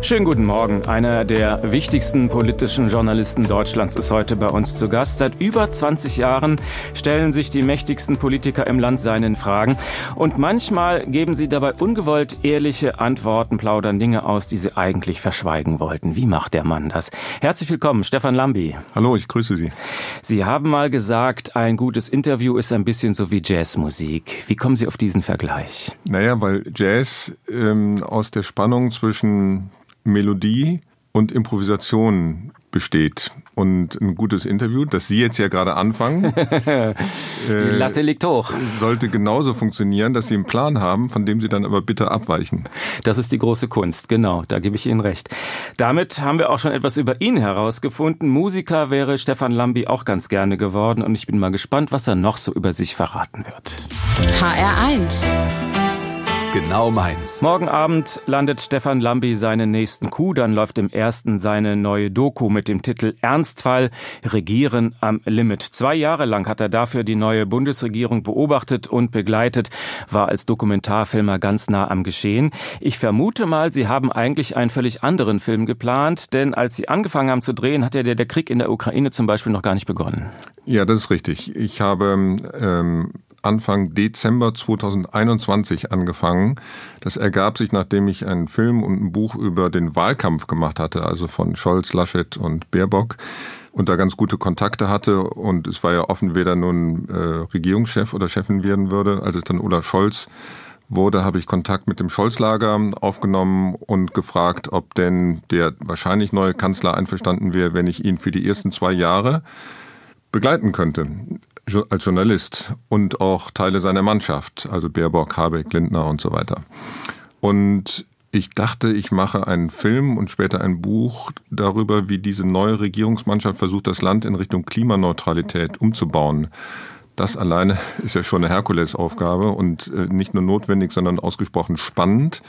Schönen guten Morgen. Einer der wichtigsten politischen Journalisten Deutschlands ist heute bei uns zu Gast. Seit über 20 Jahren stellen sich die mächtigsten Politiker im Land seinen Fragen. Und manchmal geben sie dabei ungewollt ehrliche Antworten, plaudern Dinge aus, die sie eigentlich verschweigen wollten. Wie macht der Mann das? Herzlich willkommen, Stefan Lambi. Hallo, ich grüße Sie. Sie haben mal gesagt, ein gutes Interview ist ein bisschen so wie Jazzmusik. Wie kommen Sie auf diesen Vergleich? Naja, weil Jazz ähm, aus der Spannung zwischen Melodie und Improvisation besteht. Und ein gutes Interview, das Sie jetzt ja gerade anfangen, Die Latte liegt hoch. sollte genauso funktionieren, dass Sie einen Plan haben, von dem Sie dann aber bitte abweichen. Das ist die große Kunst, genau, da gebe ich Ihnen recht. Damit haben wir auch schon etwas über ihn herausgefunden. Musiker wäre Stefan Lambi auch ganz gerne geworden und ich bin mal gespannt, was er noch so über sich verraten wird. HR1. Genau meins. Morgen Abend landet Stefan Lambi seinen nächsten Coup, dann läuft im ersten seine neue Doku mit dem Titel Ernstfall Regieren am Limit. Zwei Jahre lang hat er dafür die neue Bundesregierung beobachtet und begleitet, war als Dokumentarfilmer ganz nah am Geschehen. Ich vermute mal, Sie haben eigentlich einen völlig anderen Film geplant, denn als Sie angefangen haben zu drehen, hat ja der, der Krieg in der Ukraine zum Beispiel noch gar nicht begonnen. Ja, das ist richtig. Ich habe ähm, Anfang Dezember 2021 angefangen. Das ergab sich, nachdem ich einen Film und ein Buch über den Wahlkampf gemacht hatte, also von Scholz, Laschet und Baerbock und da ganz gute Kontakte hatte und es war ja offen, wer da nun äh, Regierungschef oder Chefin werden würde. Als es dann Olaf Scholz wurde, habe ich Kontakt mit dem Scholz-Lager aufgenommen und gefragt, ob denn der wahrscheinlich neue Kanzler einverstanden wäre, wenn ich ihn für die ersten zwei Jahre begleiten könnte als Journalist und auch Teile seiner Mannschaft, also Baerbock, Habeck, Lindner und so weiter. Und ich dachte, ich mache einen Film und später ein Buch darüber, wie diese neue Regierungsmannschaft versucht, das Land in Richtung Klimaneutralität umzubauen. Das alleine ist ja schon eine Herkulesaufgabe und äh, nicht nur notwendig, sondern ausgesprochen spannend.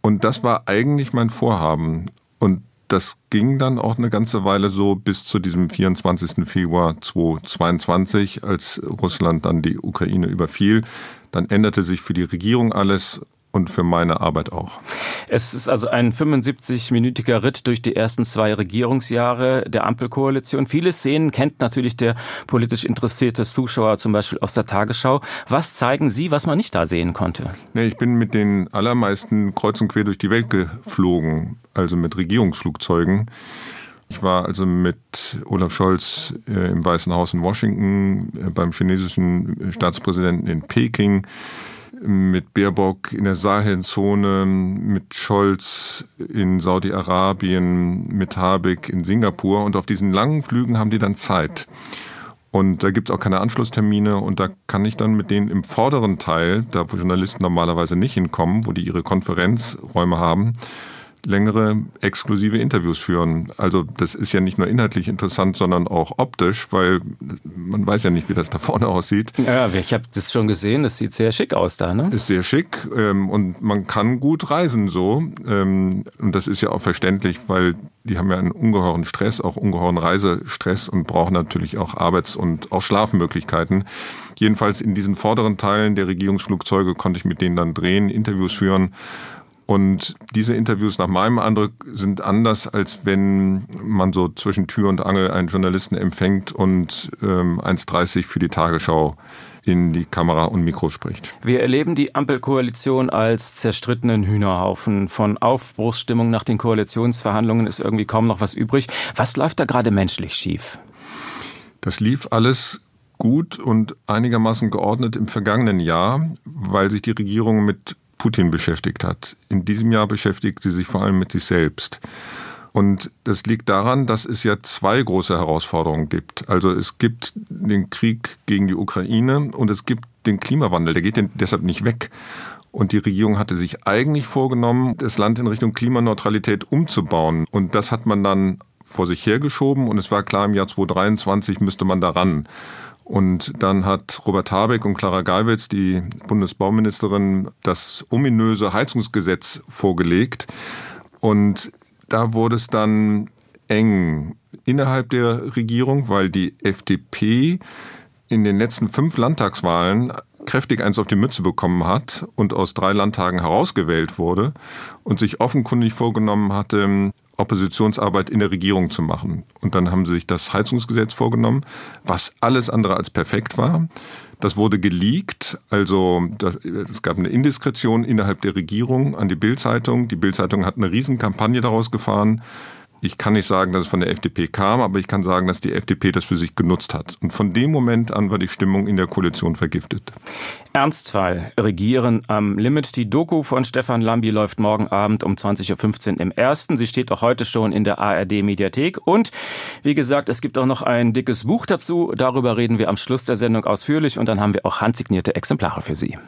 Und das war eigentlich mein Vorhaben. Und das ging dann auch eine ganze Weile so bis zu diesem 24. Februar 2022, als Russland dann die Ukraine überfiel. Dann änderte sich für die Regierung alles und für meine Arbeit auch. Es ist also ein 75-minütiger Ritt durch die ersten zwei Regierungsjahre der Ampelkoalition. Viele Szenen kennt natürlich der politisch interessierte Zuschauer zum Beispiel aus der Tagesschau. Was zeigen Sie, was man nicht da sehen konnte? Nee, ich bin mit den allermeisten kreuz und quer durch die Welt geflogen, also mit Regierungsflugzeugen. Ich war also mit Olaf Scholz äh, im Weißen Haus in Washington, äh, beim chinesischen Staatspräsidenten in Peking, mit Baerbock in der Sahelzone, mit Scholz in Saudi-Arabien, mit Habeck in Singapur. Und auf diesen langen Flügen haben die dann Zeit. Und da gibt's auch keine Anschlusstermine und da kann ich dann mit denen im vorderen Teil, da wo Journalisten normalerweise nicht hinkommen, wo die ihre Konferenzräume haben, längere exklusive Interviews führen. Also das ist ja nicht nur inhaltlich interessant, sondern auch optisch, weil man weiß ja nicht, wie das da vorne aussieht. Ja, ich habe das schon gesehen. Das sieht sehr schick aus da, ne? Ist sehr schick ähm, und man kann gut reisen so. Ähm, und das ist ja auch verständlich, weil die haben ja einen ungeheuren Stress, auch ungeheuren Reisestress und brauchen natürlich auch Arbeits- und auch Schlafmöglichkeiten. Jedenfalls in diesen vorderen Teilen der Regierungsflugzeuge konnte ich mit denen dann drehen, Interviews führen. Und diese Interviews nach meinem Eindruck sind anders, als wenn man so zwischen Tür und Angel einen Journalisten empfängt und ähm, 1,30 für die Tagesschau in die Kamera und Mikro spricht. Wir erleben die Ampelkoalition als zerstrittenen Hühnerhaufen. Von Aufbruchsstimmung nach den Koalitionsverhandlungen ist irgendwie kaum noch was übrig. Was läuft da gerade menschlich schief? Das lief alles gut und einigermaßen geordnet im vergangenen Jahr, weil sich die Regierung mit Putin beschäftigt hat. In diesem Jahr beschäftigt sie sich vor allem mit sich selbst. Und das liegt daran, dass es ja zwei große Herausforderungen gibt. Also es gibt den Krieg gegen die Ukraine und es gibt den Klimawandel. Der geht deshalb nicht weg. Und die Regierung hatte sich eigentlich vorgenommen, das Land in Richtung Klimaneutralität umzubauen. Und das hat man dann vor sich hergeschoben und es war klar, im Jahr 2023 müsste man daran. Und dann hat Robert Habeck und Clara Geiwitz, die Bundesbauministerin, das ominöse Heizungsgesetz vorgelegt. Und da wurde es dann eng innerhalb der Regierung, weil die FDP in den letzten fünf Landtagswahlen kräftig eins auf die Mütze bekommen hat und aus drei Landtagen herausgewählt wurde und sich offenkundig vorgenommen hatte, Oppositionsarbeit in der Regierung zu machen. Und dann haben sie sich das Heizungsgesetz vorgenommen, was alles andere als perfekt war. Das wurde geleakt, also das, es gab eine Indiskretion innerhalb der Regierung an die Bildzeitung. Die Bildzeitung hat eine Riesenkampagne daraus gefahren. Ich kann nicht sagen, dass es von der FDP kam, aber ich kann sagen, dass die FDP das für sich genutzt hat. Und von dem Moment an war die Stimmung in der Koalition vergiftet. Ernstfall. Regieren am Limit. Die Doku von Stefan Lambi läuft morgen Abend um 20.15 Uhr im Ersten. Sie steht auch heute schon in der ARD Mediathek. Und wie gesagt, es gibt auch noch ein dickes Buch dazu. Darüber reden wir am Schluss der Sendung ausführlich und dann haben wir auch handsignierte Exemplare für Sie.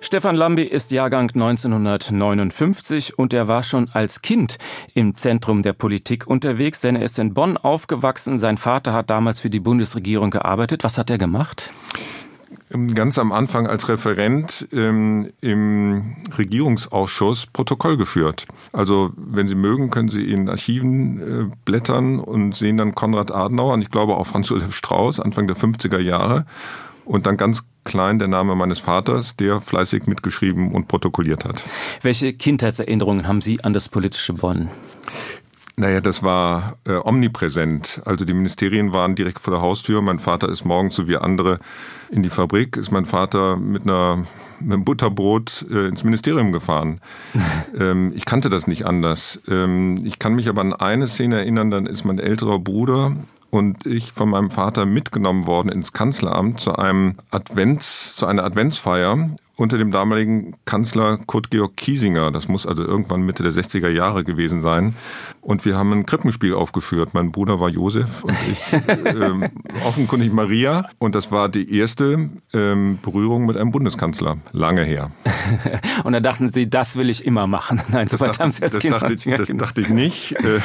Stefan Lambi ist Jahrgang 1959 und er war schon als Kind im Zentrum der Politik unterwegs, denn er ist in Bonn aufgewachsen. Sein Vater hat damals für die Bundesregierung gearbeitet. Was hat er gemacht? ganz am Anfang als Referent ähm, im Regierungsausschuss Protokoll geführt. Also wenn Sie mögen, können Sie in Archiven äh, blättern und sehen dann Konrad Adenauer und ich glaube auch Franz Josef Strauß Anfang der 50er Jahre und dann ganz klein der Name meines Vaters, der fleißig mitgeschrieben und protokolliert hat. Welche Kindheitserinnerungen haben Sie an das politische Bonn? Naja, das war äh, omnipräsent. Also die Ministerien waren direkt vor der Haustür. Mein Vater ist morgens, so wie andere, in die Fabrik. Ist mein Vater mit, einer, mit einem Butterbrot äh, ins Ministerium gefahren. ähm, ich kannte das nicht anders. Ähm, ich kann mich aber an eine Szene erinnern, dann ist mein älterer Bruder und ich von meinem Vater mitgenommen worden ins Kanzleramt zu einem Advents, zu einer Adventsfeier unter dem damaligen Kanzler Kurt Georg Kiesinger. Das muss also irgendwann Mitte der 60er Jahre gewesen sein. Und wir haben ein Krippenspiel aufgeführt. Mein Bruder war Josef und ich äh, offenkundig Maria. Und das war die erste ähm, Berührung mit einem Bundeskanzler. Lange her. und da dachten Sie, das will ich immer machen. Nein, so weit haben Sie das dachte, das dachte ich nicht. Äh,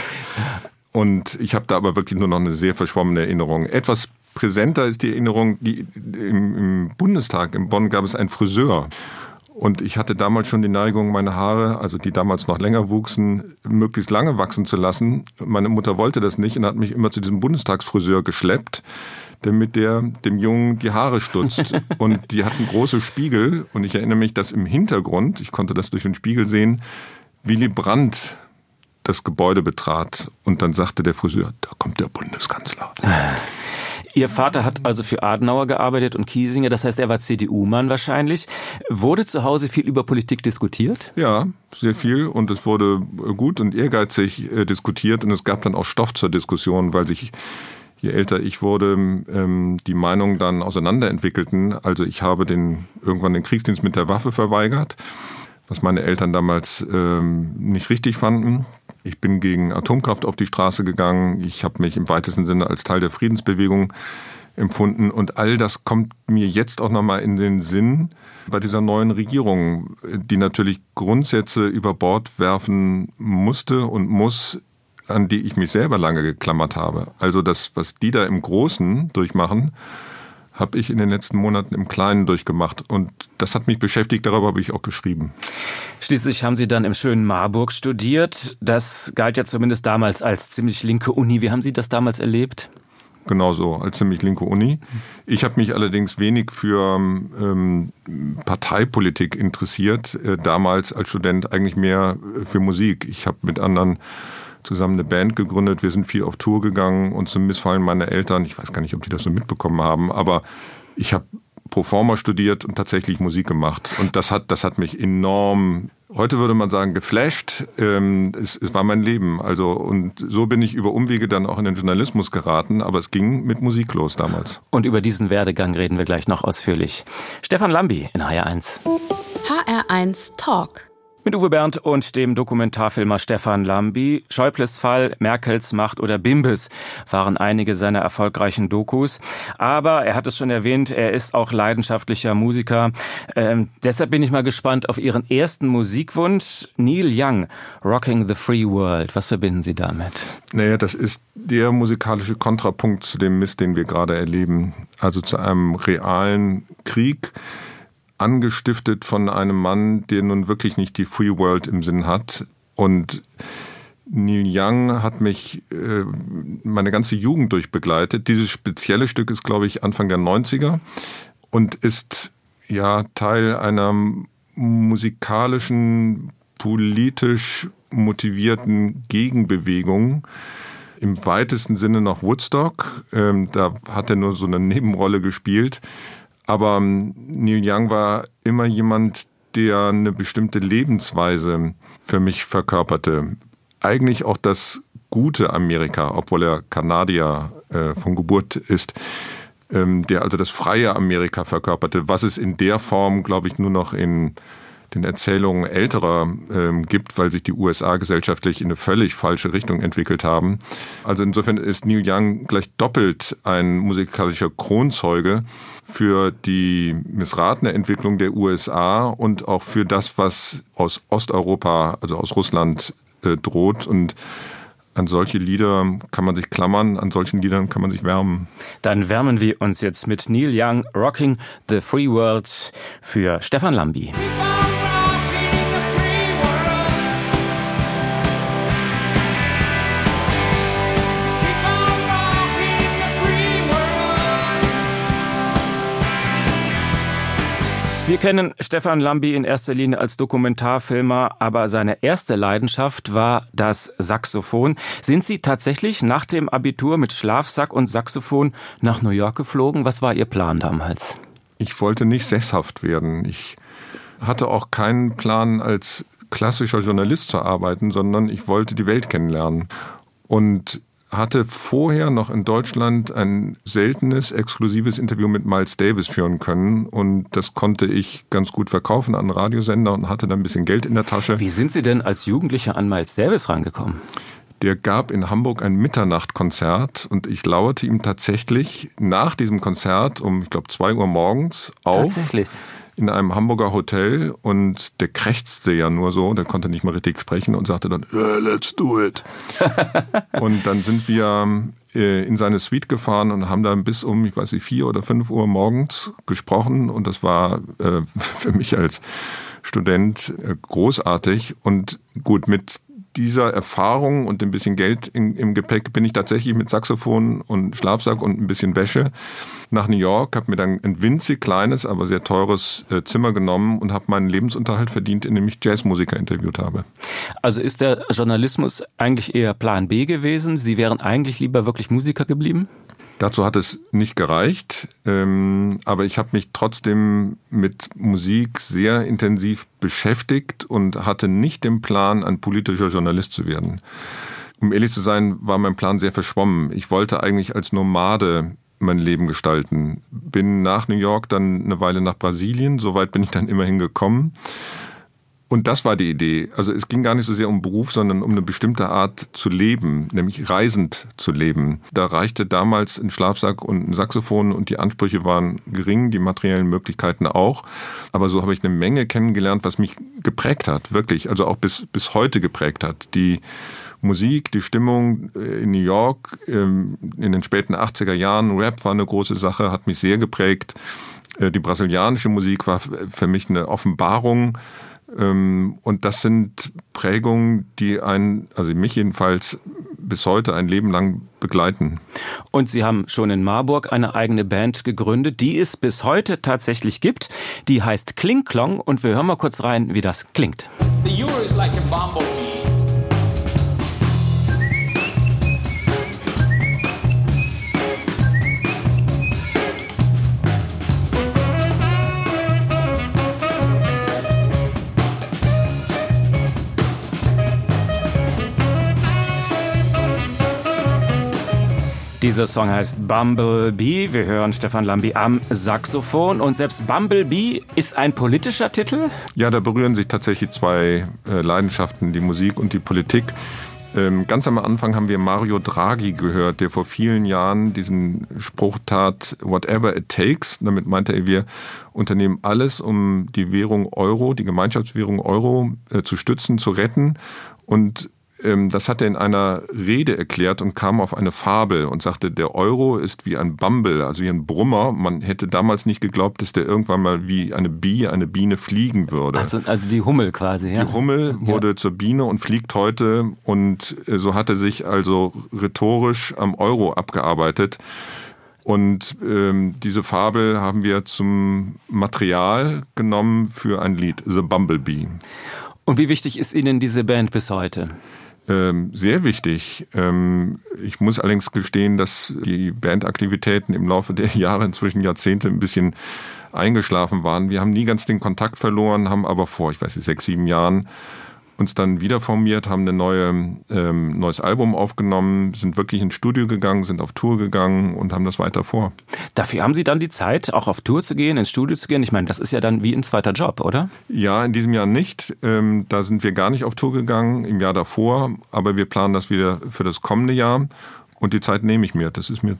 und ich habe da aber wirklich nur noch eine sehr verschwommene Erinnerung. Etwas präsenter ist die Erinnerung, die im, im Bundestag in Bonn gab es einen Friseur. Und ich hatte damals schon die Neigung, meine Haare, also die damals noch länger wuchsen, möglichst lange wachsen zu lassen. Meine Mutter wollte das nicht und hat mich immer zu diesem Bundestagsfriseur geschleppt, damit der dem Jungen die Haare stutzt. und die hatten große Spiegel und ich erinnere mich, dass im Hintergrund, ich konnte das durch den Spiegel sehen, Willy Brandt das Gebäude betrat und dann sagte der Friseur, da kommt der Bundeskanzler. Ihr Vater hat also für Adenauer gearbeitet und Kiesinger, das heißt, er war CDU-Mann wahrscheinlich. Wurde zu Hause viel über Politik diskutiert? Ja, sehr viel und es wurde gut und ehrgeizig äh, diskutiert und es gab dann auch Stoff zur Diskussion, weil sich je älter ich wurde, ähm, die Meinungen dann auseinanderentwickelten. Also ich habe den irgendwann den Kriegsdienst mit der Waffe verweigert, was meine Eltern damals ähm, nicht richtig fanden. Ich bin gegen Atomkraft auf die Straße gegangen. Ich habe mich im weitesten Sinne als Teil der Friedensbewegung empfunden. Und all das kommt mir jetzt auch nochmal in den Sinn bei dieser neuen Regierung, die natürlich Grundsätze über Bord werfen musste und muss, an die ich mich selber lange geklammert habe. Also das, was die da im Großen durchmachen, habe ich in den letzten Monaten im Kleinen durchgemacht. Und das hat mich beschäftigt, darüber habe ich auch geschrieben. Schließlich haben Sie dann im schönen Marburg studiert. Das galt ja zumindest damals als ziemlich linke Uni. Wie haben Sie das damals erlebt? Genauso, als ziemlich linke Uni. Ich habe mich allerdings wenig für ähm, Parteipolitik interessiert. Äh, damals als Student eigentlich mehr für Musik. Ich habe mit anderen zusammen eine Band gegründet. Wir sind viel auf Tour gegangen und zum Missfallen meiner Eltern, ich weiß gar nicht, ob die das so mitbekommen haben, aber ich habe Proforma studiert und tatsächlich Musik gemacht. Und das hat, das hat mich enorm, heute würde man sagen, geflasht. Ähm, es, es war mein Leben. Also, und so bin ich über Umwege dann auch in den Journalismus geraten, aber es ging mit Musik los damals. Und über diesen Werdegang reden wir gleich noch ausführlich. Stefan Lambi in HR1. HR1 Talk. Mit Uwe Bernd und dem Dokumentarfilmer Stefan Lambi. Schäubles Fall, Merkels Macht oder Bimbes waren einige seiner erfolgreichen Dokus. Aber er hat es schon erwähnt, er ist auch leidenschaftlicher Musiker. Ähm, deshalb bin ich mal gespannt auf Ihren ersten Musikwunsch. Neil Young, Rocking the Free World. Was verbinden Sie damit? Naja, das ist der musikalische Kontrapunkt zu dem Mist, den wir gerade erleben. Also zu einem realen Krieg angestiftet von einem Mann, der nun wirklich nicht die Free World im Sinn hat. Und Neil Young hat mich äh, meine ganze Jugend durch begleitet. Dieses spezielle Stück ist, glaube ich, Anfang der 90er. und ist ja Teil einer musikalischen, politisch motivierten Gegenbewegung. Im weitesten Sinne noch Woodstock. Ähm, da hat er nur so eine Nebenrolle gespielt. Aber ähm, Neil Young war immer jemand, der eine bestimmte Lebensweise für mich verkörperte. Eigentlich auch das gute Amerika, obwohl er Kanadier äh, von Geburt ist, ähm, der also das freie Amerika verkörperte, was es in der Form, glaube ich, nur noch in den Erzählungen älterer ähm, gibt, weil sich die USA gesellschaftlich in eine völlig falsche Richtung entwickelt haben. Also insofern ist Neil Young gleich doppelt ein musikalischer Kronzeuge für die missratene Entwicklung der USA und auch für das, was aus Osteuropa, also aus Russland äh, droht und an solche Lieder kann man sich klammern, an solchen Liedern kann man sich wärmen. Dann wärmen wir uns jetzt mit Neil Young, Rocking the Free World für Stefan Lambi. Wir kennen Stefan Lambi in erster Linie als Dokumentarfilmer, aber seine erste Leidenschaft war das Saxophon. Sind Sie tatsächlich nach dem Abitur mit Schlafsack und Saxophon nach New York geflogen? Was war Ihr Plan damals? Ich wollte nicht sesshaft werden. Ich hatte auch keinen Plan, als klassischer Journalist zu arbeiten, sondern ich wollte die Welt kennenlernen. Und hatte vorher noch in Deutschland ein seltenes, exklusives Interview mit Miles Davis führen können. Und das konnte ich ganz gut verkaufen an Radiosender und hatte dann ein bisschen Geld in der Tasche. Wie sind Sie denn als Jugendlicher an Miles Davis rangekommen? Der gab in Hamburg ein Mitternachtkonzert und ich lauerte ihm tatsächlich nach diesem Konzert um, ich glaube, zwei Uhr morgens auf. Tatsächlich in einem Hamburger Hotel und der krächzte ja nur so, der konnte nicht mal richtig sprechen und sagte dann, yeah, let's do it. und dann sind wir äh, in seine Suite gefahren und haben dann bis um, ich weiß nicht, vier oder fünf Uhr morgens gesprochen und das war äh, für mich als Student äh, großartig und gut mit dieser Erfahrung und ein bisschen Geld in, im Gepäck bin ich tatsächlich mit Saxophon und Schlafsack und ein bisschen Wäsche nach New York, habe mir dann ein winzig kleines, aber sehr teures äh, Zimmer genommen und habe meinen Lebensunterhalt verdient, indem ich Jazzmusiker interviewt habe. Also ist der Journalismus eigentlich eher Plan B gewesen? Sie wären eigentlich lieber wirklich Musiker geblieben? Dazu hat es nicht gereicht, ähm, aber ich habe mich trotzdem mit Musik sehr intensiv beschäftigt und hatte nicht den Plan, ein politischer Journalist zu werden. Um ehrlich zu sein, war mein Plan sehr verschwommen. Ich wollte eigentlich als Nomade mein Leben gestalten. Bin nach New York dann eine Weile nach Brasilien, soweit bin ich dann immerhin gekommen und das war die Idee. Also es ging gar nicht so sehr um Beruf, sondern um eine bestimmte Art zu leben, nämlich reisend zu leben. Da reichte damals ein Schlafsack und ein Saxophon und die Ansprüche waren gering, die materiellen Möglichkeiten auch. Aber so habe ich eine Menge kennengelernt, was mich geprägt hat, wirklich, also auch bis, bis heute geprägt hat. Die Musik, die Stimmung äh, in New York ähm, in den späten 80er Jahren, Rap war eine große Sache, hat mich sehr geprägt. Äh, die brasilianische Musik war für mich eine Offenbarung und das sind Prägungen, die einen, also mich jedenfalls bis heute ein Leben lang begleiten. Und Sie haben schon in Marburg eine eigene Band gegründet, die es bis heute tatsächlich gibt. Die heißt Klingklong und wir hören mal kurz rein, wie das klingt. The Euro is like a bumblebee. Dieser Song heißt Bumblebee. Wir hören Stefan Lambi am Saxophon. Und selbst Bumblebee ist ein politischer Titel? Ja, da berühren sich tatsächlich zwei äh, Leidenschaften, die Musik und die Politik. Ähm, ganz am Anfang haben wir Mario Draghi gehört, der vor vielen Jahren diesen Spruch tat, whatever it takes. Damit meinte er, wir unternehmen alles, um die Währung Euro, die Gemeinschaftswährung Euro äh, zu stützen, zu retten. Und das hat er in einer Rede erklärt und kam auf eine Fabel und sagte, der Euro ist wie ein Bumble, also wie ein Brummer. Man hätte damals nicht geglaubt, dass der irgendwann mal wie eine Biene, eine Biene fliegen würde. Also, also die Hummel quasi, ja. Die Hummel wurde ja. zur Biene und fliegt heute und äh, so hat er sich also rhetorisch am Euro abgearbeitet. Und ähm, diese Fabel haben wir zum Material genommen für ein Lied, The Bumblebee. Und wie wichtig ist Ihnen diese Band bis heute? Ähm, sehr wichtig. Ähm, ich muss allerdings gestehen, dass die Bandaktivitäten im Laufe der Jahre, inzwischen Jahrzehnte, ein bisschen eingeschlafen waren. Wir haben nie ganz den Kontakt verloren, haben aber vor, ich weiß nicht, sechs, sieben Jahren uns dann wieder formiert, haben ein neue, ähm, neues Album aufgenommen, sind wirklich ins Studio gegangen, sind auf Tour gegangen und haben das weiter vor. Dafür haben Sie dann die Zeit, auch auf Tour zu gehen, ins Studio zu gehen? Ich meine, das ist ja dann wie ein zweiter Job, oder? Ja, in diesem Jahr nicht. Ähm, da sind wir gar nicht auf Tour gegangen, im Jahr davor, aber wir planen das wieder für das kommende Jahr. Und die Zeit nehme ich mir. Das ist mir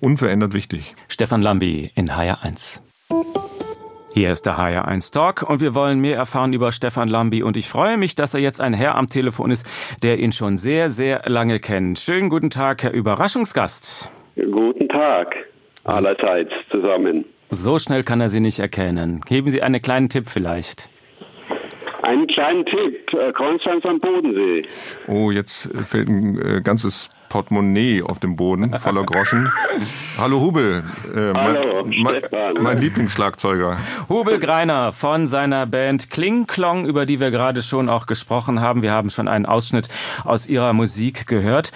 unverändert wichtig. Stefan Lambi in HR1. Hier ist der HR1 Talk und wir wollen mehr erfahren über Stefan Lambi und ich freue mich, dass er jetzt ein Herr am Telefon ist, der ihn schon sehr, sehr lange kennt. Schönen guten Tag, Herr Überraschungsgast. Guten Tag, allerseits zusammen. So schnell kann er Sie nicht erkennen. Geben Sie einen kleinen Tipp vielleicht. Einen kleinen Tipp, äh, Konstanz am Bodensee. Oh, jetzt fällt ein äh, ganzes Portemonnaie auf dem Boden, voller Groschen. Hallo Hubel, äh, Hallo, mein, mein, mein, Lieblingsschlagzeuger. Hubel Greiner von seiner Band Kling Klong, über die wir gerade schon auch gesprochen haben. Wir haben schon einen Ausschnitt aus ihrer Musik gehört.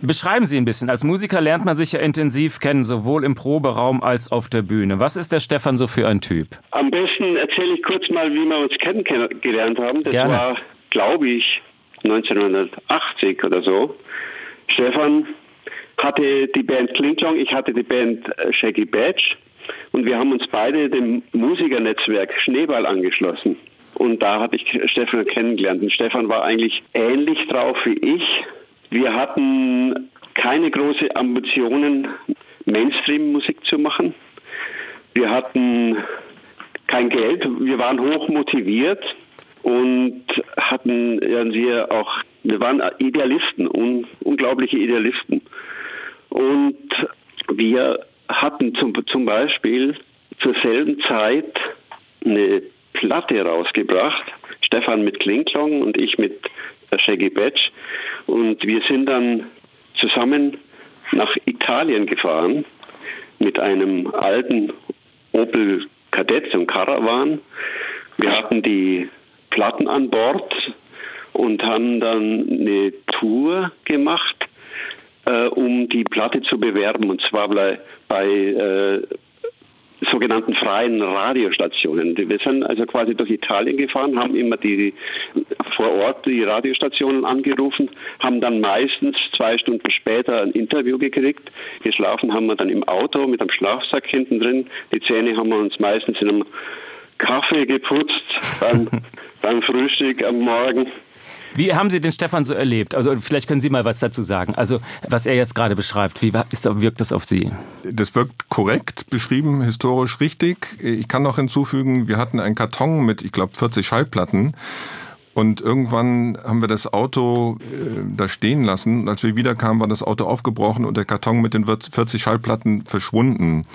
Beschreiben Sie ein bisschen. Als Musiker lernt man sich ja intensiv kennen, sowohl im Proberaum als auf der Bühne. Was ist der Stefan so für ein Typ? Am besten erzähle ich kurz mal, wie wir uns kennengelernt haben. Das Gerne. war, glaube ich, 1980 oder so. Stefan hatte die Band Klingklong, ich hatte die Band äh, Shaggy Badge und wir haben uns beide dem Musikernetzwerk Schneeball angeschlossen. Und da habe ich Stefan kennengelernt. Und Stefan war eigentlich ähnlich drauf wie ich. Wir hatten keine großen Ambitionen, Mainstream-Musik zu machen. Wir hatten kein Geld, wir waren hoch motiviert und hatten ja, auch wir waren Idealisten, un, unglaubliche Idealisten. Und wir hatten zum, zum Beispiel zur selben Zeit eine Platte rausgebracht. Stefan mit Klingklong und ich mit Shaggy Badge. Und wir sind dann zusammen nach Italien gefahren mit einem alten Opel Kadett, ein Caravan. Wir hatten die Platten an Bord und haben dann eine Tour gemacht, äh, um die Platte zu bewerben, und zwar bei, bei äh, sogenannten freien Radiostationen. Wir sind also quasi durch Italien gefahren, haben immer die vor Ort die Radiostationen angerufen, haben dann meistens zwei Stunden später ein Interview gekriegt. Geschlafen haben wir dann im Auto mit einem Schlafsack hinten drin. Die Zähne haben wir uns meistens in einem Kaffee geputzt beim, beim Frühstück am Morgen. Wie haben Sie den Stefan so erlebt? Also vielleicht können Sie mal was dazu sagen. Also was er jetzt gerade beschreibt, wie wirkt das auf Sie? Das wirkt korrekt beschrieben, historisch richtig. Ich kann noch hinzufügen, wir hatten einen Karton mit, ich glaube, 40 Schallplatten. Und irgendwann haben wir das Auto äh, da stehen lassen. Als wir wiederkamen, war das Auto aufgebrochen und der Karton mit den 40 Schallplatten verschwunden.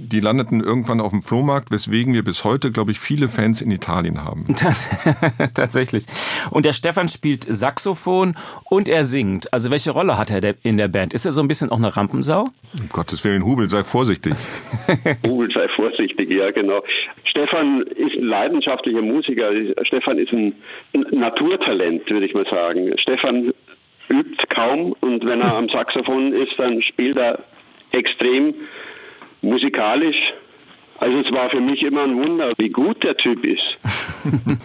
Die landeten irgendwann auf dem Flohmarkt, weswegen wir bis heute, glaube ich, viele Fans in Italien haben. Tatsächlich. Und der Stefan spielt Saxophon und er singt. Also welche Rolle hat er in der Band? Ist er so ein bisschen auch eine Rampensau? Um Gottes Willen, Hubel, sei vorsichtig. Hubel, sei vorsichtig, ja genau. Stefan ist ein leidenschaftlicher Musiker. Stefan ist ein Naturtalent, würde ich mal sagen. Stefan übt kaum und wenn er am Saxophon ist, dann spielt er extrem musikalisch. Also es war für mich immer ein Wunder, wie gut der Typ ist.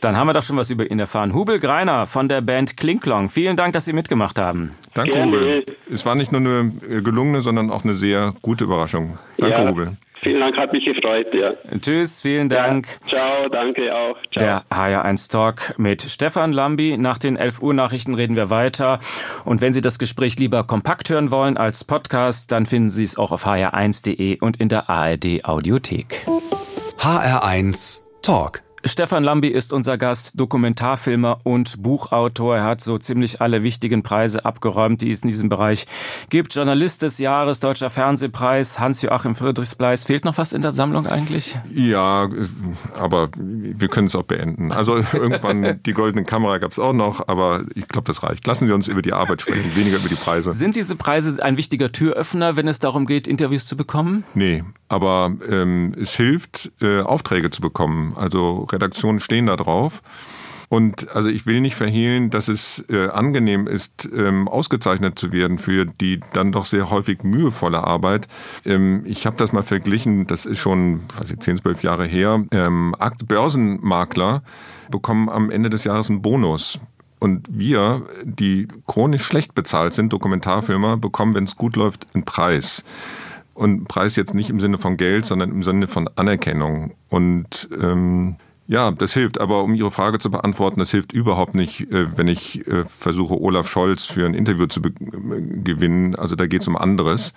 Dann haben wir doch schon was über ihn erfahren. Hubel Greiner von der Band Klinklong. Vielen Dank, dass Sie mitgemacht haben. Danke, Gerne. Hubel. Es war nicht nur eine gelungene, sondern auch eine sehr gute Überraschung. Danke, ja. Hubel. Vielen Dank, hat mich gefreut, ja. Tschüss, vielen Dank. Ja, ciao, danke auch. Ciao. Der HR1 Talk mit Stefan Lambi. Nach den 11 Uhr Nachrichten reden wir weiter. Und wenn Sie das Gespräch lieber kompakt hören wollen als Podcast, dann finden Sie es auch auf hr1.de und in der ARD Audiothek. HR1 Talk Stefan Lambi ist unser Gast, Dokumentarfilmer und Buchautor. Er hat so ziemlich alle wichtigen Preise abgeräumt, die es in diesem Bereich gibt. Journalist des Jahres, Deutscher Fernsehpreis, Hans-Joachim Friedrichspreis. Fehlt noch was in der Sammlung eigentlich? Ja, aber wir können es auch beenden. Also irgendwann die goldene Kamera gab es auch noch, aber ich glaube, das reicht. Lassen Sie uns über die Arbeit sprechen, weniger über die Preise. Sind diese Preise ein wichtiger Türöffner, wenn es darum geht, Interviews zu bekommen? Nee, aber ähm, es hilft, äh, Aufträge zu bekommen. Also Redaktionen stehen da drauf. Und also ich will nicht verhehlen, dass es äh, angenehm ist, ähm, ausgezeichnet zu werden für die dann doch sehr häufig mühevolle Arbeit. Ähm, ich habe das mal verglichen, das ist schon, weiß ich, 10, 12 Jahre her. Ähm, Börsenmakler bekommen am Ende des Jahres einen Bonus. Und wir, die chronisch schlecht bezahlt sind, Dokumentarfilmer, bekommen, wenn es gut läuft, einen Preis. Und Preis jetzt nicht im Sinne von Geld, sondern im Sinne von Anerkennung. Und ähm, ja, das hilft. Aber um Ihre Frage zu beantworten, das hilft überhaupt nicht, äh, wenn ich äh, versuche, Olaf Scholz für ein Interview zu gewinnen. Also da geht es um anderes.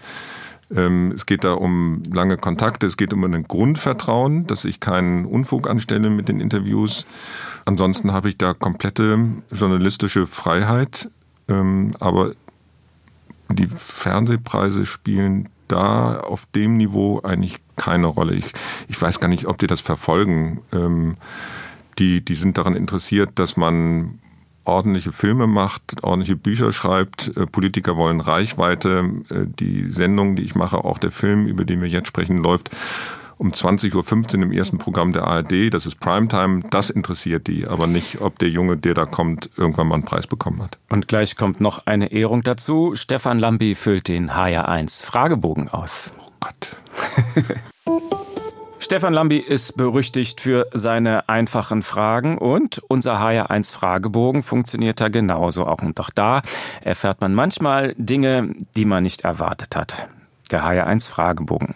Ähm, es geht da um lange Kontakte, es geht um ein Grundvertrauen, dass ich keinen Unfug anstelle mit den Interviews. Ansonsten habe ich da komplette journalistische Freiheit. Ähm, aber die Fernsehpreise spielen da auf dem Niveau eigentlich keine Rolle. Ich, ich weiß gar nicht, ob die das verfolgen. Ähm, die, die sind daran interessiert, dass man ordentliche Filme macht, ordentliche Bücher schreibt. Äh, Politiker wollen Reichweite. Äh, die Sendung, die ich mache, auch der Film, über den wir jetzt sprechen, läuft um 20.15 Uhr im ersten Programm der ARD. Das ist Primetime. Das interessiert die, aber nicht, ob der Junge, der da kommt, irgendwann mal einen Preis bekommen hat. Und gleich kommt noch eine Ehrung dazu. Stefan Lambi füllt den HR1 Fragebogen aus. Oh Gott. Stefan Lambi ist berüchtigt für seine einfachen Fragen und unser HR1 Fragebogen funktioniert da genauso auch. Und auch da erfährt man manchmal Dinge, die man nicht erwartet hat der HR1 Fragebogen.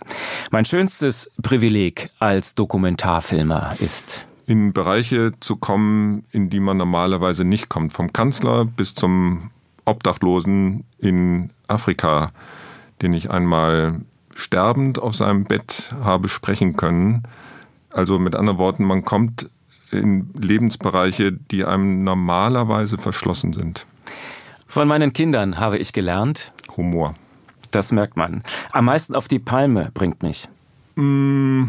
Mein schönstes Privileg als Dokumentarfilmer ist in Bereiche zu kommen, in die man normalerweise nicht kommt. Vom Kanzler bis zum Obdachlosen in Afrika, den ich einmal sterbend auf seinem Bett habe sprechen können. Also mit anderen Worten, man kommt in Lebensbereiche, die einem normalerweise verschlossen sind. Von meinen Kindern habe ich gelernt. Humor. Das merkt man. Am meisten auf die Palme bringt mich. Mm,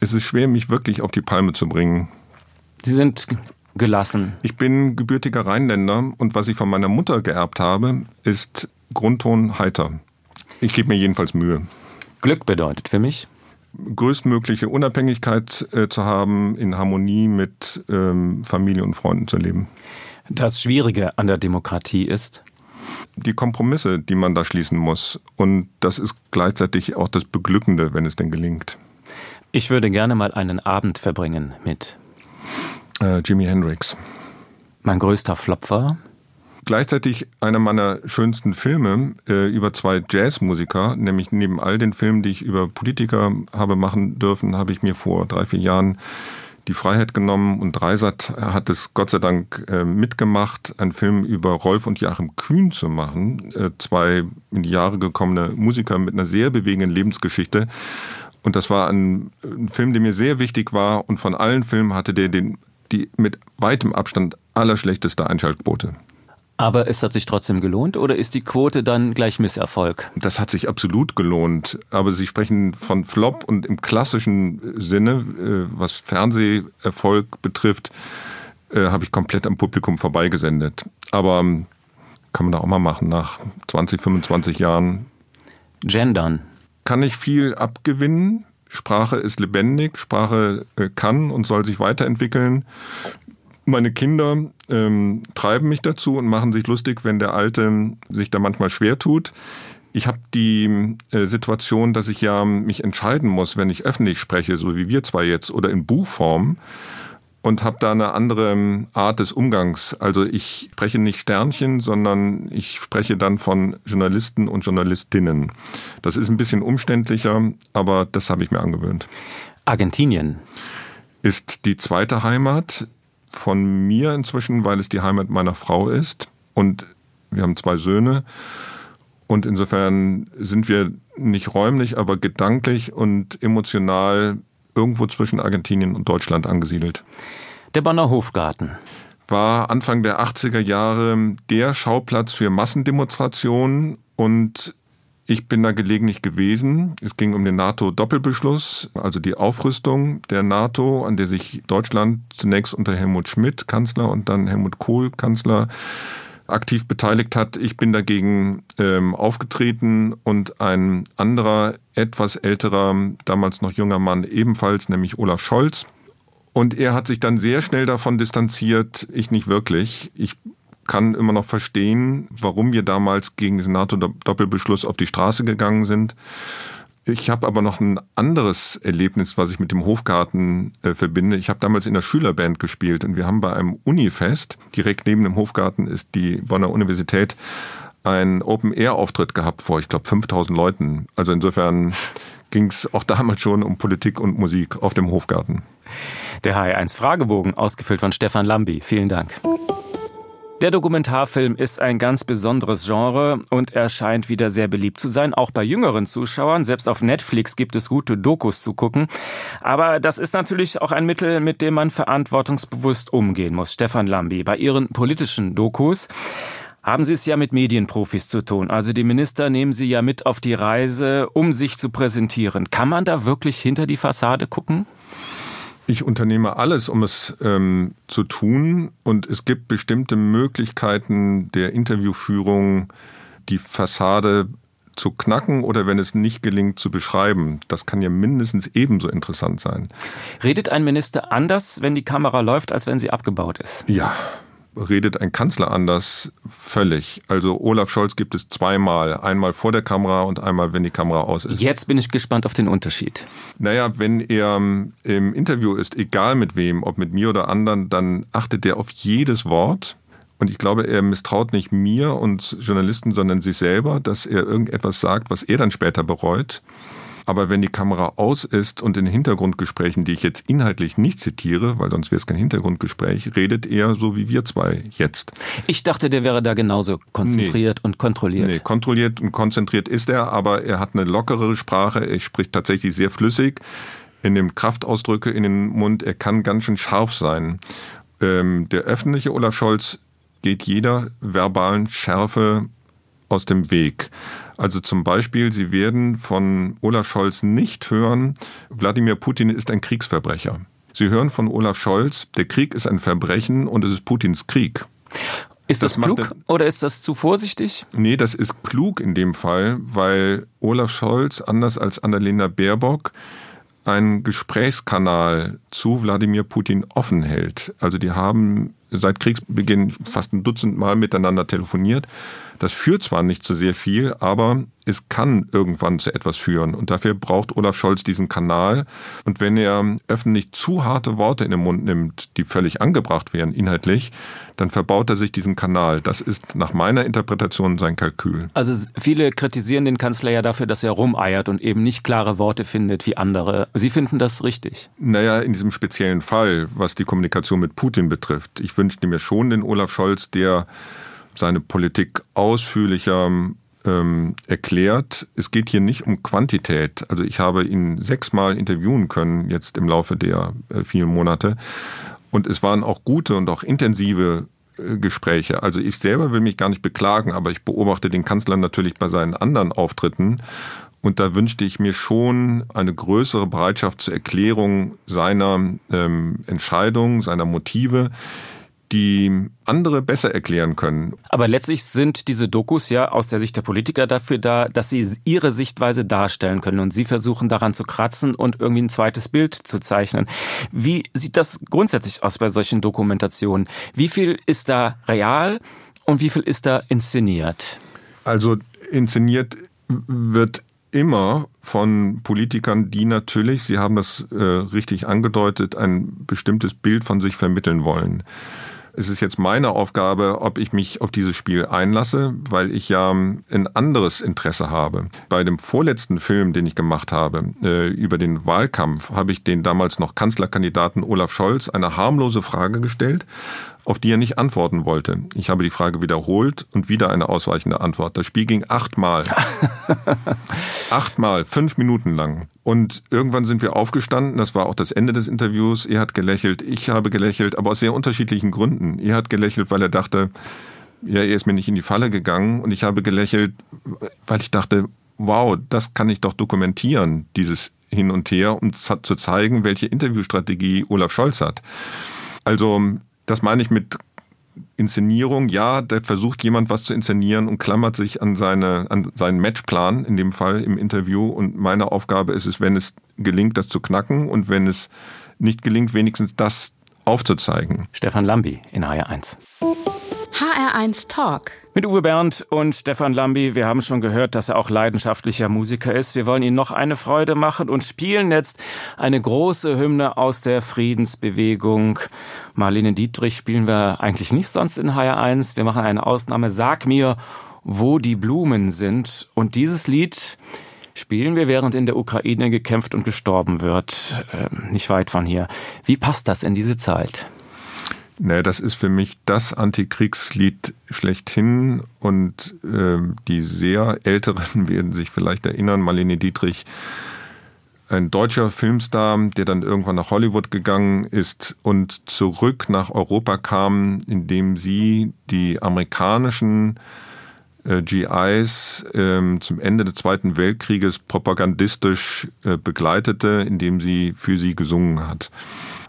es ist schwer, mich wirklich auf die Palme zu bringen. Sie sind gelassen. Ich bin gebürtiger Rheinländer und was ich von meiner Mutter geerbt habe, ist Grundton heiter. Ich gebe mir jedenfalls Mühe. Glück bedeutet für mich? größtmögliche Unabhängigkeit äh, zu haben, in Harmonie mit ähm, Familie und Freunden zu leben. Das Schwierige an der Demokratie ist? Die Kompromisse, die man da schließen muss. Und das ist gleichzeitig auch das Beglückende, wenn es denn gelingt. Ich würde gerne mal einen Abend verbringen mit äh, Jimi Hendrix. Mein größter Flop war? Gleichzeitig einer meiner schönsten Filme äh, über zwei Jazzmusiker, nämlich neben all den Filmen, die ich über Politiker habe machen dürfen, habe ich mir vor drei, vier Jahren die Freiheit genommen und Dreisat hat es Gott sei Dank äh, mitgemacht, einen Film über Rolf und Joachim Kühn zu machen. Äh, zwei in die Jahre gekommene Musiker mit einer sehr bewegenden Lebensgeschichte. Und das war ein, ein Film, der mir sehr wichtig war und von allen Filmen hatte der den, die mit weitem Abstand allerschlechteste Einschaltquote. Aber es hat sich trotzdem gelohnt oder ist die Quote dann gleich Misserfolg? Das hat sich absolut gelohnt. Aber Sie sprechen von Flop und im klassischen Sinne, äh, was Fernseherfolg betrifft, äh, habe ich komplett am Publikum vorbeigesendet. Aber ähm, kann man da auch mal machen nach 20, 25 Jahren. Gendern. Kann ich viel abgewinnen. Sprache ist lebendig, Sprache äh, kann und soll sich weiterentwickeln. Meine Kinder ähm, treiben mich dazu und machen sich lustig, wenn der Alte sich da manchmal schwer tut. Ich habe die äh, Situation, dass ich ja mich entscheiden muss, wenn ich öffentlich spreche, so wie wir zwei jetzt, oder in Buchform und habe da eine andere Art des Umgangs. Also ich spreche nicht Sternchen, sondern ich spreche dann von Journalisten und Journalistinnen. Das ist ein bisschen umständlicher, aber das habe ich mir angewöhnt. Argentinien ist die zweite Heimat von mir inzwischen, weil es die Heimat meiner Frau ist. Und wir haben zwei Söhne. Und insofern sind wir nicht räumlich, aber gedanklich und emotional irgendwo zwischen Argentinien und Deutschland angesiedelt. Der Bonner Hofgarten war Anfang der 80er Jahre der Schauplatz für Massendemonstrationen und ich bin da gelegentlich gewesen. Es ging um den NATO-Doppelbeschluss, also die Aufrüstung der NATO, an der sich Deutschland zunächst unter Helmut Schmidt, Kanzler, und dann Helmut Kohl, Kanzler, aktiv beteiligt hat. Ich bin dagegen ähm, aufgetreten und ein anderer, etwas älterer, damals noch junger Mann ebenfalls, nämlich Olaf Scholz. Und er hat sich dann sehr schnell davon distanziert, ich nicht wirklich. Ich kann immer noch verstehen, warum wir damals gegen den NATO-Doppelbeschluss auf die Straße gegangen sind. Ich habe aber noch ein anderes Erlebnis, was ich mit dem Hofgarten äh, verbinde. Ich habe damals in der Schülerband gespielt und wir haben bei einem Unifest, direkt neben dem Hofgarten ist die Bonner Universität, einen Open-Air-Auftritt gehabt vor, ich glaube, 5000 Leuten. Also insofern ging es auch damals schon um Politik und Musik auf dem Hofgarten. Der HR1 Fragebogen, ausgefüllt von Stefan Lambi. Vielen Dank. Der Dokumentarfilm ist ein ganz besonderes Genre und er scheint wieder sehr beliebt zu sein, auch bei jüngeren Zuschauern. Selbst auf Netflix gibt es gute Dokus zu gucken. Aber das ist natürlich auch ein Mittel, mit dem man verantwortungsbewusst umgehen muss. Stefan Lambi, bei Ihren politischen Dokus haben Sie es ja mit Medienprofis zu tun. Also die Minister nehmen Sie ja mit auf die Reise, um sich zu präsentieren. Kann man da wirklich hinter die Fassade gucken? Ich unternehme alles, um es ähm, zu tun. Und es gibt bestimmte Möglichkeiten der Interviewführung, die Fassade zu knacken oder wenn es nicht gelingt, zu beschreiben. Das kann ja mindestens ebenso interessant sein. Redet ein Minister anders, wenn die Kamera läuft, als wenn sie abgebaut ist? Ja, redet ein Kanzler anders völlig. Also Olaf Scholz gibt es zweimal. Einmal vor der Kamera und einmal, wenn die Kamera aus ist. Jetzt bin ich gespannt auf den Unterschied. Naja, wenn er ähm, im Interview ist, egal mit wem, ob mit mir oder anderen, dann achtet er auf jedes Wort. Und ich glaube, er misstraut nicht mir und Journalisten, sondern sich selber, dass er irgendetwas sagt, was er dann später bereut. Aber wenn die Kamera aus ist und in Hintergrundgesprächen, die ich jetzt inhaltlich nicht zitiere, weil sonst wäre es kein Hintergrundgespräch, redet er so wie wir zwei jetzt. Ich dachte, der wäre da genauso konzentriert nee. und kontrolliert. Nee, kontrolliert und konzentriert ist er, aber er hat eine lockere Sprache, er spricht tatsächlich sehr flüssig, er nimmt Kraftausdrücke in den Mund, er kann ganz schön scharf sein. Ähm, der öffentliche Olaf Scholz geht jeder verbalen Schärfe aus dem Weg. Also zum Beispiel, Sie werden von Olaf Scholz nicht hören, Wladimir Putin ist ein Kriegsverbrecher. Sie hören von Olaf Scholz, der Krieg ist ein Verbrechen und es ist Putins Krieg. Ist das, das klug oder ist das zu vorsichtig? Nee, das ist klug in dem Fall, weil Olaf Scholz, anders als Annalena Baerbock, einen Gesprächskanal zu Wladimir Putin offen hält. Also die haben seit Kriegsbeginn fast ein Dutzend Mal miteinander telefoniert das führt zwar nicht zu sehr viel, aber es kann irgendwann zu etwas führen. Und dafür braucht Olaf Scholz diesen Kanal. Und wenn er öffentlich zu harte Worte in den Mund nimmt, die völlig angebracht wären inhaltlich, dann verbaut er sich diesen Kanal. Das ist nach meiner Interpretation sein Kalkül. Also viele kritisieren den Kanzler ja dafür, dass er rumeiert und eben nicht klare Worte findet wie andere. Sie finden das richtig? Naja, in diesem speziellen Fall, was die Kommunikation mit Putin betrifft. Ich wünschte mir schon den Olaf Scholz, der seine Politik ausführlicher ähm, erklärt. Es geht hier nicht um Quantität. Also ich habe ihn sechsmal interviewen können jetzt im Laufe der äh, vielen Monate. Und es waren auch gute und auch intensive äh, Gespräche. Also ich selber will mich gar nicht beklagen, aber ich beobachte den Kanzler natürlich bei seinen anderen Auftritten. Und da wünschte ich mir schon eine größere Bereitschaft zur Erklärung seiner ähm, Entscheidung, seiner Motive die andere besser erklären können. Aber letztlich sind diese Dokus ja aus der Sicht der Politiker dafür da, dass sie ihre Sichtweise darstellen können und sie versuchen daran zu kratzen und irgendwie ein zweites Bild zu zeichnen. Wie sieht das grundsätzlich aus bei solchen Dokumentationen? Wie viel ist da real und wie viel ist da inszeniert? Also inszeniert wird immer von Politikern, die natürlich, Sie haben das äh, richtig angedeutet, ein bestimmtes Bild von sich vermitteln wollen. Es ist jetzt meine Aufgabe, ob ich mich auf dieses Spiel einlasse, weil ich ja ein anderes Interesse habe. Bei dem vorletzten Film, den ich gemacht habe, äh, über den Wahlkampf, habe ich den damals noch Kanzlerkandidaten Olaf Scholz eine harmlose Frage gestellt auf die er nicht antworten wollte. Ich habe die Frage wiederholt und wieder eine ausweichende Antwort. Das Spiel ging achtmal. achtmal, fünf Minuten lang. Und irgendwann sind wir aufgestanden, das war auch das Ende des Interviews. Er hat gelächelt, ich habe gelächelt, aber aus sehr unterschiedlichen Gründen. Er hat gelächelt, weil er dachte, ja, er ist mir nicht in die Falle gegangen und ich habe gelächelt, weil ich dachte, wow, das kann ich doch dokumentieren, dieses Hin und Her, um zu zeigen, welche Interviewstrategie Olaf Scholz hat. Also das meine ich mit Inszenierung. Ja, da versucht jemand was zu inszenieren und klammert sich an, seine, an seinen Matchplan, in dem Fall im Interview. Und meine Aufgabe ist es, wenn es gelingt, das zu knacken und wenn es nicht gelingt, wenigstens das aufzuzeigen. Stefan Lambi in HR1. HR1 Talk. Mit Uwe Bernd und Stefan Lambi. Wir haben schon gehört, dass er auch leidenschaftlicher Musiker ist. Wir wollen Ihnen noch eine Freude machen und spielen jetzt eine große Hymne aus der Friedensbewegung. Marlene Dietrich spielen wir eigentlich nicht sonst in HR1. Wir machen eine Ausnahme. Sag mir, wo die Blumen sind. Und dieses Lied spielen wir, während in der Ukraine gekämpft und gestorben wird. Ähm, nicht weit von hier. Wie passt das in diese Zeit? Nee, das ist für mich das Antikriegslied schlechthin und äh, die sehr Älteren werden sich vielleicht erinnern, Marlene Dietrich, ein deutscher Filmstar, der dann irgendwann nach Hollywood gegangen ist und zurück nach Europa kam, indem sie die amerikanischen äh, GIs äh, zum Ende des Zweiten Weltkrieges propagandistisch äh, begleitete, indem sie für sie gesungen hat.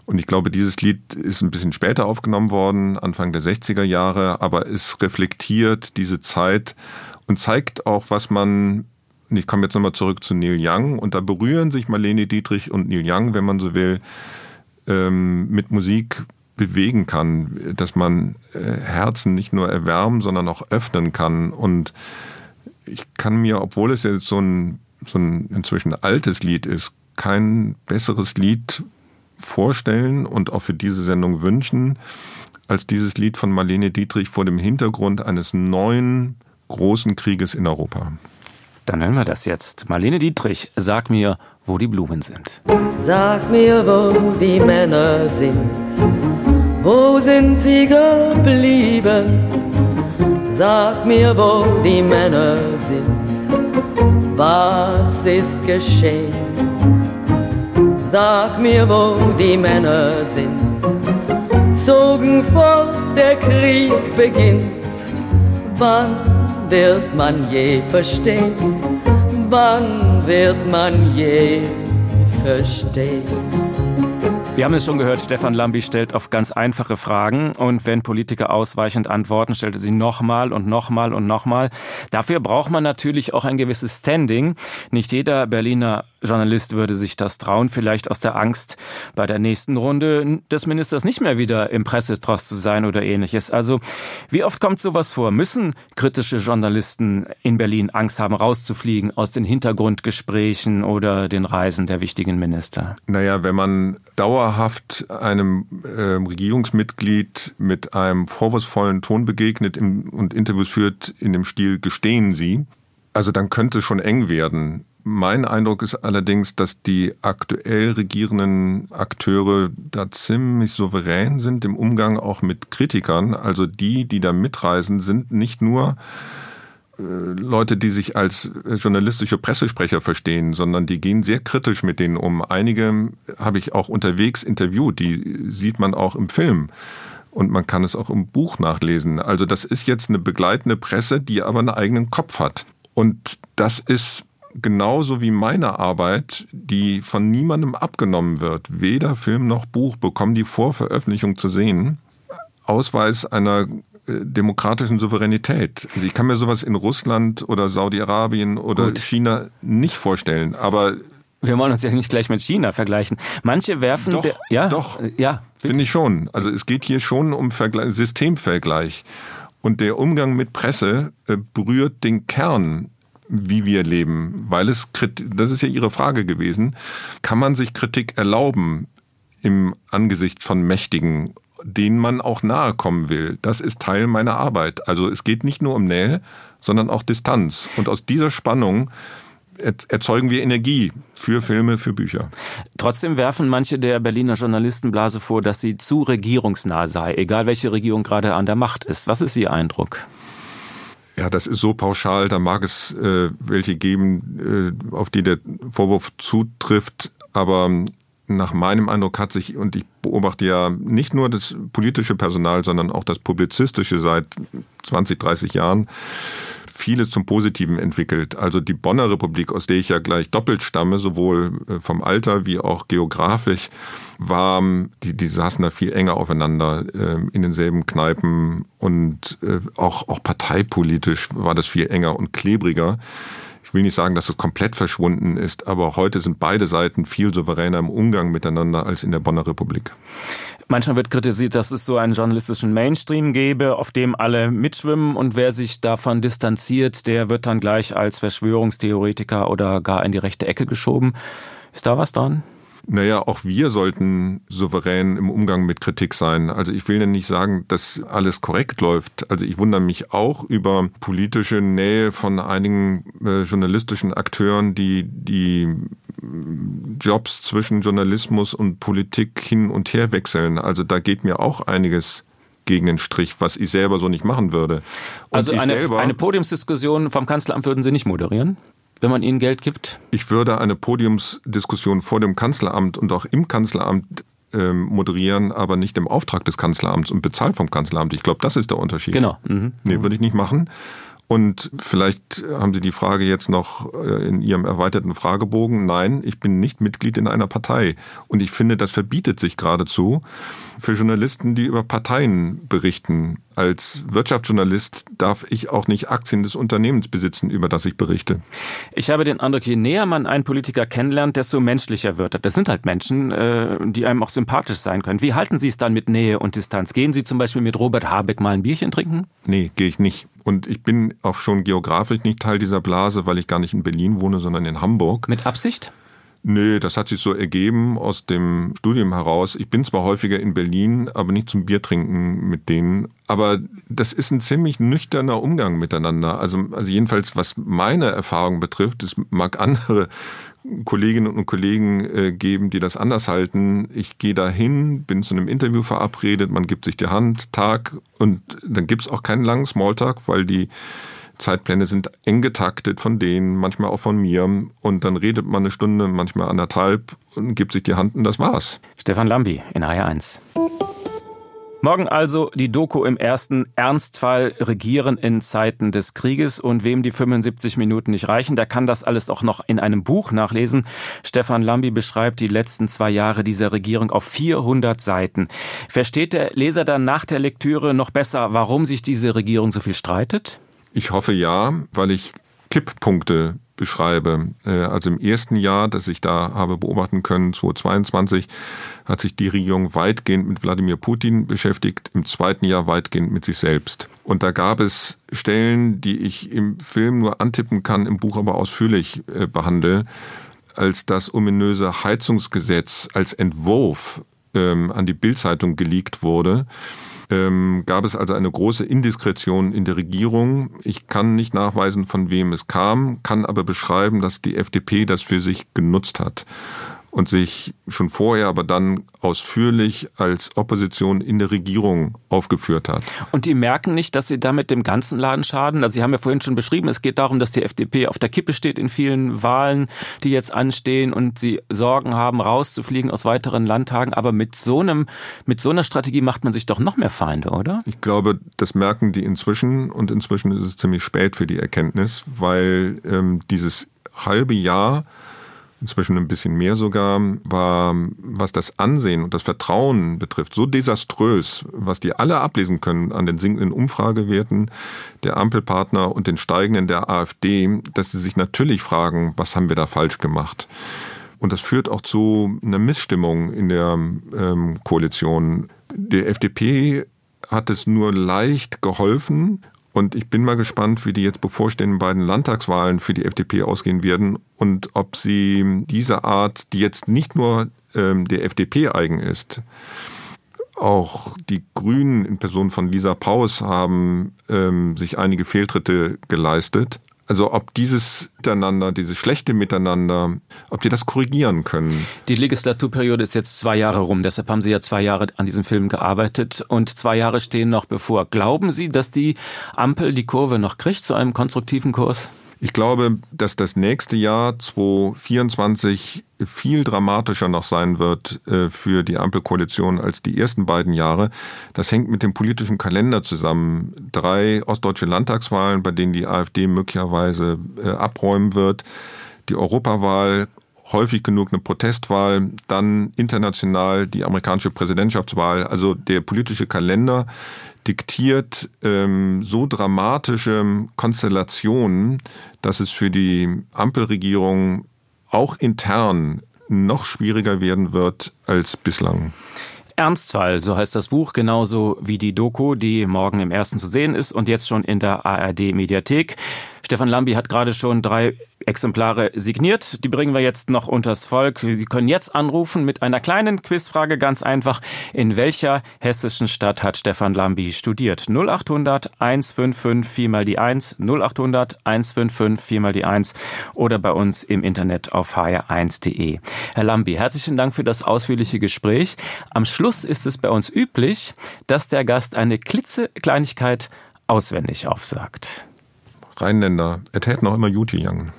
Und ich glaube, dieses Lied ist ein bisschen später aufgenommen worden, Anfang der 60er Jahre, aber es reflektiert diese Zeit und zeigt auch, was man, und ich komme jetzt nochmal zurück zu Neil Young, und da berühren sich Marlene Dietrich und Neil Young, wenn man so will, ähm, mit Musik bewegen kann, dass man äh, Herzen nicht nur erwärmen, sondern auch öffnen kann. Und ich kann mir, obwohl es jetzt so ein, so ein inzwischen altes Lied ist, kein besseres Lied vorstellen und auch für diese Sendung wünschen, als dieses Lied von Marlene Dietrich vor dem Hintergrund eines neuen großen Krieges in Europa. Dann hören wir das jetzt. Marlene Dietrich, sag mir, wo die Blumen sind. Sag mir, wo die Männer sind. Wo sind sie geblieben? Sag mir, wo die Männer sind. Was ist geschehen? Sag mir, wo die Männer sind. Zogen vor, der Krieg beginnt. Wann wird man je verstehen? Wann wird man je verstehen? Wir haben es schon gehört, Stefan Lambi stellt oft ganz einfache Fragen und wenn Politiker ausweichend antworten, stellt er sie nochmal und nochmal und nochmal. Dafür braucht man natürlich auch ein gewisses Standing. Nicht jeder Berliner Journalist würde sich das trauen, vielleicht aus der Angst, bei der nächsten Runde des Ministers nicht mehr wieder im Pressetrost zu sein oder ähnliches. Also, wie oft kommt sowas vor? Müssen kritische Journalisten in Berlin Angst haben, rauszufliegen aus den Hintergrundgesprächen oder den Reisen der wichtigen Minister? Naja, wenn man dauerhaft einem äh, Regierungsmitglied mit einem vorwurfsvollen Ton begegnet im, und Interviews führt in dem Stil Gestehen Sie, also dann könnte es schon eng werden. Mein Eindruck ist allerdings, dass die aktuell regierenden Akteure da ziemlich souverän sind im Umgang auch mit Kritikern. Also die, die da mitreisen, sind nicht nur Leute, die sich als journalistische Pressesprecher verstehen, sondern die gehen sehr kritisch mit denen um. Einige habe ich auch unterwegs interviewt, die sieht man auch im Film. Und man kann es auch im Buch nachlesen. Also das ist jetzt eine begleitende Presse, die aber einen eigenen Kopf hat. Und das ist genauso wie meine Arbeit, die von niemandem abgenommen wird, weder Film noch Buch, bekommen die vor Veröffentlichung zu sehen, Ausweis einer äh, demokratischen Souveränität. Also ich kann mir sowas in Russland oder Saudi-Arabien oder Gut. China nicht vorstellen, aber wir wollen uns ja nicht gleich mit China vergleichen. Manche werfen doch, ja, doch, ja, finde ich schon. Also es geht hier schon um Vergleich, Systemvergleich. Und der Umgang mit Presse äh, berührt den Kern wie wir leben, weil es, das ist ja Ihre Frage gewesen, kann man sich Kritik erlauben im Angesicht von Mächtigen, denen man auch nahe kommen will? Das ist Teil meiner Arbeit. Also es geht nicht nur um Nähe, sondern auch Distanz. Und aus dieser Spannung erzeugen wir Energie für Filme, für Bücher. Trotzdem werfen manche der Berliner Journalistenblase vor, dass sie zu regierungsnah sei, egal welche Regierung gerade an der Macht ist. Was ist Ihr Eindruck? Ja, das ist so pauschal, da mag es äh, welche geben, äh, auf die der Vorwurf zutrifft, aber nach meinem Eindruck hat sich, und ich beobachte ja nicht nur das politische Personal, sondern auch das publizistische seit 20, 30 Jahren, vieles zum Positiven entwickelt. Also die Bonner Republik, aus der ich ja gleich doppelt stamme, sowohl äh, vom Alter wie auch geografisch, war, die, die saßen da viel enger aufeinander äh, in denselben Kneipen und äh, auch, auch parteipolitisch war das viel enger und klebriger. Ich will nicht sagen, dass es komplett verschwunden ist, aber heute sind beide Seiten viel souveräner im Umgang miteinander als in der Bonner Republik. Manchmal wird kritisiert, dass es so einen journalistischen Mainstream gäbe, auf dem alle mitschwimmen und wer sich davon distanziert, der wird dann gleich als Verschwörungstheoretiker oder gar in die rechte Ecke geschoben. Ist da was dran? Naja, auch wir sollten souverän im Umgang mit Kritik sein. Also ich will ja nicht sagen, dass alles korrekt läuft. Also ich wundere mich auch über politische Nähe von einigen äh, journalistischen Akteuren, die die Jobs zwischen Journalismus und Politik hin und her wechseln. Also da geht mir auch einiges gegen den Strich, was ich selber so nicht machen würde. Und also eine, eine Podiumsdiskussion vom Kanzleramt würden Sie nicht moderieren? Wenn man ihnen Geld gibt? Ich würde eine Podiumsdiskussion vor dem Kanzleramt und auch im Kanzleramt ähm, moderieren, aber nicht im Auftrag des Kanzleramts und bezahlt vom Kanzleramt. Ich glaube, das ist der Unterschied. Genau. Mhm. Nee, würde ich nicht machen. Und vielleicht haben Sie die Frage jetzt noch äh, in Ihrem erweiterten Fragebogen. Nein, ich bin nicht Mitglied in einer Partei. Und ich finde, das verbietet sich geradezu für Journalisten, die über Parteien berichten. Als Wirtschaftsjournalist darf ich auch nicht Aktien des Unternehmens besitzen, über das ich berichte. Ich habe den Eindruck, je näher man einen Politiker kennenlernt, desto menschlicher wird er. Das sind halt Menschen, äh, die einem auch sympathisch sein können. Wie halten Sie es dann mit Nähe und Distanz? Gehen Sie zum Beispiel mit Robert Habeck mal ein Bierchen trinken? Nee, gehe ich nicht. Und ich bin auch schon geografisch nicht Teil dieser Blase, weil ich gar nicht in Berlin wohne, sondern in Hamburg. Mit Absicht? Nö, das hat sich so ergeben aus dem Studium heraus. Ich bin zwar häufiger in Berlin, aber nicht zum Biertrinken mit denen. Aber das ist ein ziemlich nüchterner Umgang miteinander. Also, also jedenfalls, was meine Erfahrung betrifft, es mag andere Kolleginnen und Kollegen äh, geben, die das anders halten. Ich gehe dahin, bin zu einem Interview verabredet, man gibt sich die Hand, Tag und dann gibt's auch keinen langen Smalltalk, weil die Zeitpläne sind eng getaktet von denen, manchmal auch von mir. Und dann redet man eine Stunde, manchmal anderthalb und gibt sich die Hand und das war's. Stefan Lambi in HR1. Morgen also die Doku im ersten Ernstfall Regieren in Zeiten des Krieges. Und wem die 75 Minuten nicht reichen, der kann das alles auch noch in einem Buch nachlesen. Stefan Lambi beschreibt die letzten zwei Jahre dieser Regierung auf 400 Seiten. Versteht der Leser dann nach der Lektüre noch besser, warum sich diese Regierung so viel streitet? Ich hoffe ja, weil ich Kipppunkte beschreibe. Äh, also im ersten Jahr, das ich da habe beobachten können, 2022, hat sich die Regierung weitgehend mit Wladimir Putin beschäftigt, im zweiten Jahr weitgehend mit sich selbst. Und da gab es Stellen, die ich im Film nur antippen kann, im Buch aber ausführlich äh, behandle, als das ominöse Heizungsgesetz als Entwurf ähm, an die Bildzeitung geleakt wurde ähm, gab es also eine große Indiskretion in der Regierung. Ich kann nicht nachweisen, von wem es kam, kann aber beschreiben, dass die FDP das für sich genutzt hat und sich schon vorher, aber dann ausführlich als Opposition in der Regierung aufgeführt hat. Und die merken nicht, dass sie damit dem ganzen Laden schaden? Also Sie haben ja vorhin schon beschrieben, es geht darum, dass die FDP auf der Kippe steht in vielen Wahlen, die jetzt anstehen und sie Sorgen haben, rauszufliegen aus weiteren Landtagen. Aber mit so einem, mit so einer Strategie macht man sich doch noch mehr Feinde, oder? Ich glaube, das merken die inzwischen und inzwischen ist es ziemlich spät für die Erkenntnis, weil ähm, dieses halbe Jahr inzwischen ein bisschen mehr sogar, war, was das Ansehen und das Vertrauen betrifft, so desaströs, was die alle ablesen können an den sinkenden Umfragewerten der Ampelpartner und den steigenden der AfD, dass sie sich natürlich fragen, was haben wir da falsch gemacht? Und das führt auch zu einer Missstimmung in der ähm, Koalition. Der FDP hat es nur leicht geholfen, und ich bin mal gespannt, wie die jetzt bevorstehenden beiden Landtagswahlen für die FDP ausgehen werden und ob sie diese Art, die jetzt nicht nur ähm, der FDP eigen ist, auch die Grünen in Person von Lisa Paus haben ähm, sich einige Fehltritte geleistet. Also ob dieses Miteinander, dieses schlechte Miteinander, ob die das korrigieren können. Die Legislaturperiode ist jetzt zwei Jahre rum, deshalb haben Sie ja zwei Jahre an diesem Film gearbeitet und zwei Jahre stehen noch bevor. Glauben Sie, dass die Ampel die Kurve noch kriegt zu einem konstruktiven Kurs? Ich glaube, dass das nächste Jahr 2024 viel dramatischer noch sein wird äh, für die Ampelkoalition als die ersten beiden Jahre. Das hängt mit dem politischen Kalender zusammen. Drei ostdeutsche Landtagswahlen, bei denen die AfD möglicherweise äh, abräumen wird. Die Europawahl häufig genug eine Protestwahl, dann international die amerikanische Präsidentschaftswahl. Also der politische Kalender diktiert ähm, so dramatische Konstellationen, dass es für die Ampelregierung auch intern noch schwieriger werden wird als bislang. Ernstfall, so heißt das Buch, genauso wie die Doku, die morgen im ersten zu sehen ist und jetzt schon in der ARD Mediathek. Stefan Lambi hat gerade schon drei Exemplare signiert. Die bringen wir jetzt noch unters Volk. Sie können jetzt anrufen mit einer kleinen Quizfrage, ganz einfach. In welcher hessischen Stadt hat Stefan Lambi studiert? 0800 155 4 mal die 1, 0800 155 4 mal die 1 oder bei uns im Internet auf hr1.de. Herr Lambi, herzlichen Dank für das ausführliche Gespräch. Am Schluss ist es bei uns üblich, dass der Gast eine klitzekleinigkeit auswendig aufsagt. Rheinländer, er täte noch immer Juti Young.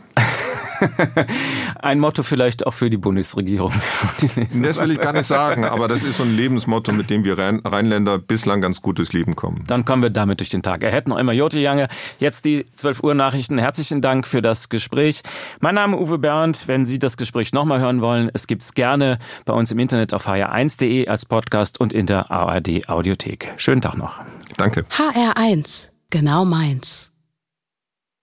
Ein Motto vielleicht auch für die Bundesregierung. das will ich gar nicht sagen, aber das ist so ein Lebensmotto, mit dem wir Rheinländer bislang ganz gutes Leben kommen. Dann kommen wir damit durch den Tag. Er hätte noch immer Jote Jange. Jetzt die 12 Uhr Nachrichten. Herzlichen Dank für das Gespräch. Mein Name ist Uwe Bernd. Wenn Sie das Gespräch nochmal hören wollen, es gibt's gerne bei uns im Internet auf hr1.de als Podcast und in der ARD Audiothek. Schönen Tag noch. Danke. HR1, genau meins.